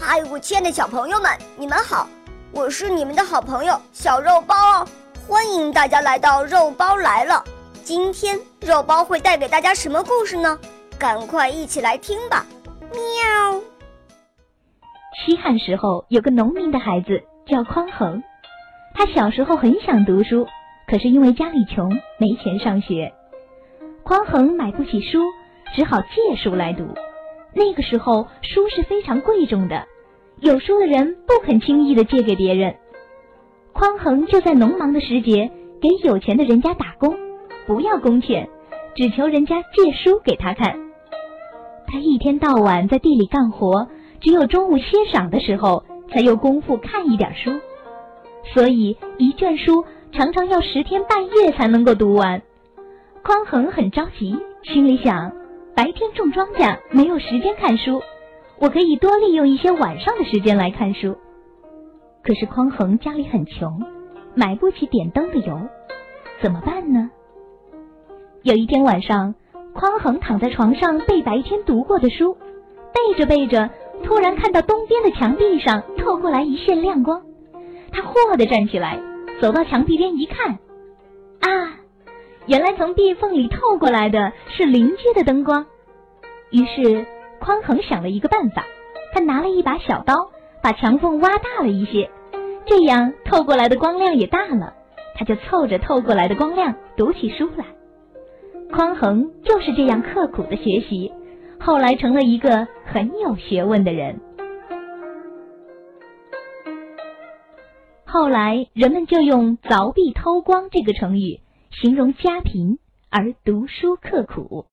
嗨，我亲爱的小朋友们，你们好！我是你们的好朋友小肉包哦，欢迎大家来到肉包来了。今天肉包会带给大家什么故事呢？赶快一起来听吧！喵。西汉时候有个农民的孩子叫匡衡，他小时候很想读书，可是因为家里穷，没钱上学。匡衡买不起书，只好借书来读。那个时候书是非常贵重的，有书的人不肯轻易的借给别人。匡衡就在农忙的时节给有钱的人家打工，不要工钱，只求人家借书给他看。他一天到晚在地里干活，只有中午歇晌的时候才有功夫看一点书，所以一卷书常常要十天半月才能够读完。匡衡很着急，心里想。白天种庄稼没有时间看书，我可以多利用一些晚上的时间来看书。可是匡衡家里很穷，买不起点灯的油，怎么办呢？有一天晚上，匡衡躺在床上背白天读过的书，背着背着，突然看到东边的墙壁上透过来一线亮光，他霍地站起来，走到墙壁边一看，啊！原来从壁缝里透过来的是邻居的灯光，于是匡衡想了一个办法，他拿了一把小刀，把墙缝挖大了一些，这样透过来的光亮也大了，他就凑着透过来的光亮读起书来。匡衡就是这样刻苦的学习，后来成了一个很有学问的人。后来人们就用凿壁偷光这个成语。形容家贫而读书刻苦。